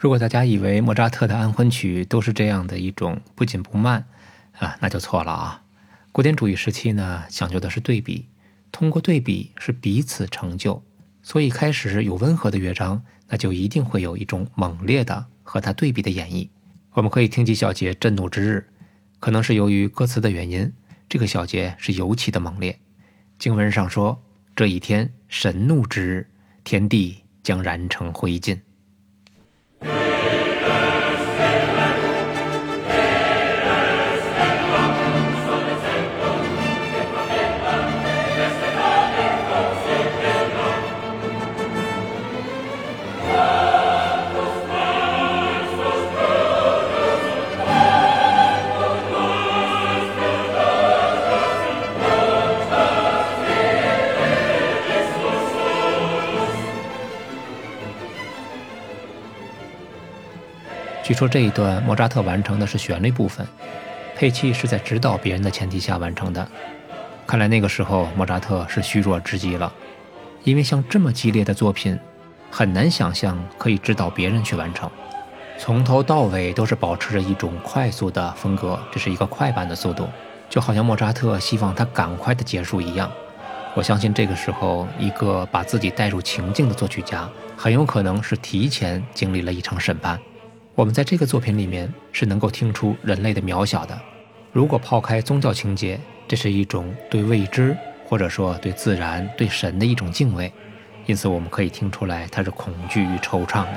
如果大家以为莫扎特的安魂曲都是这样的一种不紧不慢啊，那就错了啊。古典主义时期呢，讲究的是对比，通过对比是彼此成就。所以开始有温和的乐章，那就一定会有一种猛烈的和它对比的演绎。我们可以听几小节震怒之日，可能是由于歌词的原因，这个小节是尤其的猛烈。经文上说，这一天神怒之日，天地将燃成灰烬。据说这一段莫扎特完成的是旋律部分，佩奇是在指导别人的前提下完成的。看来那个时候莫扎特是虚弱之极了，因为像这么激烈的作品，很难想象可以指导别人去完成。从头到尾都是保持着一种快速的风格，这是一个快板的速度，就好像莫扎特希望他赶快的结束一样。我相信这个时候，一个把自己带入情境的作曲家，很有可能是提前经历了一场审判。我们在这个作品里面是能够听出人类的渺小的。如果抛开宗教情节，这是一种对未知或者说对自然、对神的一种敬畏，因此我们可以听出来它是恐惧与惆怅的。